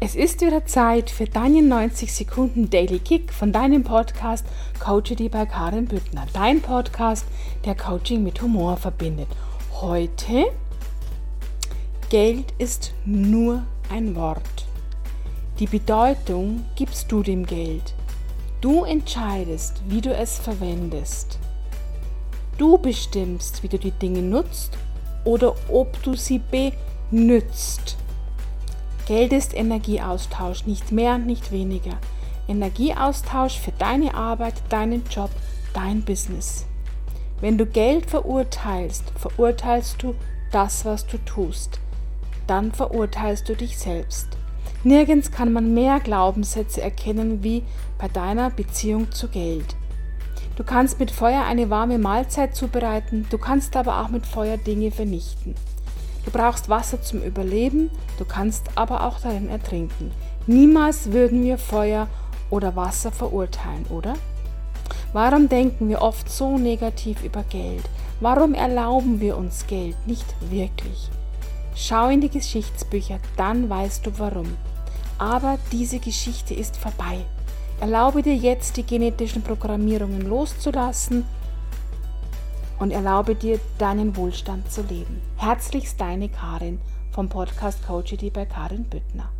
Es ist wieder Zeit für deinen 90 Sekunden Daily Kick von deinem Podcast Coachity bei Karin Büttner. Dein Podcast, der Coaching mit Humor verbindet. Heute Geld ist nur ein Wort. Die Bedeutung gibst du dem Geld. Du entscheidest, wie du es verwendest. Du bestimmst, wie du die Dinge nutzt oder ob du sie benützt. Geld ist Energieaustausch, nicht mehr, nicht weniger. Energieaustausch für deine Arbeit, deinen Job, dein Business. Wenn du Geld verurteilst, verurteilst du das, was du tust. Dann verurteilst du dich selbst. Nirgends kann man mehr Glaubenssätze erkennen wie bei deiner Beziehung zu Geld. Du kannst mit Feuer eine warme Mahlzeit zubereiten, du kannst aber auch mit Feuer Dinge vernichten. Du brauchst Wasser zum Überleben, du kannst aber auch darin ertrinken. Niemals würden wir Feuer oder Wasser verurteilen, oder? Warum denken wir oft so negativ über Geld? Warum erlauben wir uns Geld nicht wirklich? Schau in die Geschichtsbücher, dann weißt du warum. Aber diese Geschichte ist vorbei. Erlaube dir jetzt, die genetischen Programmierungen loszulassen und erlaube dir, deinen Wohlstand zu leben. Herzlichst deine Karin vom Podcast Coachity bei Karin Büttner.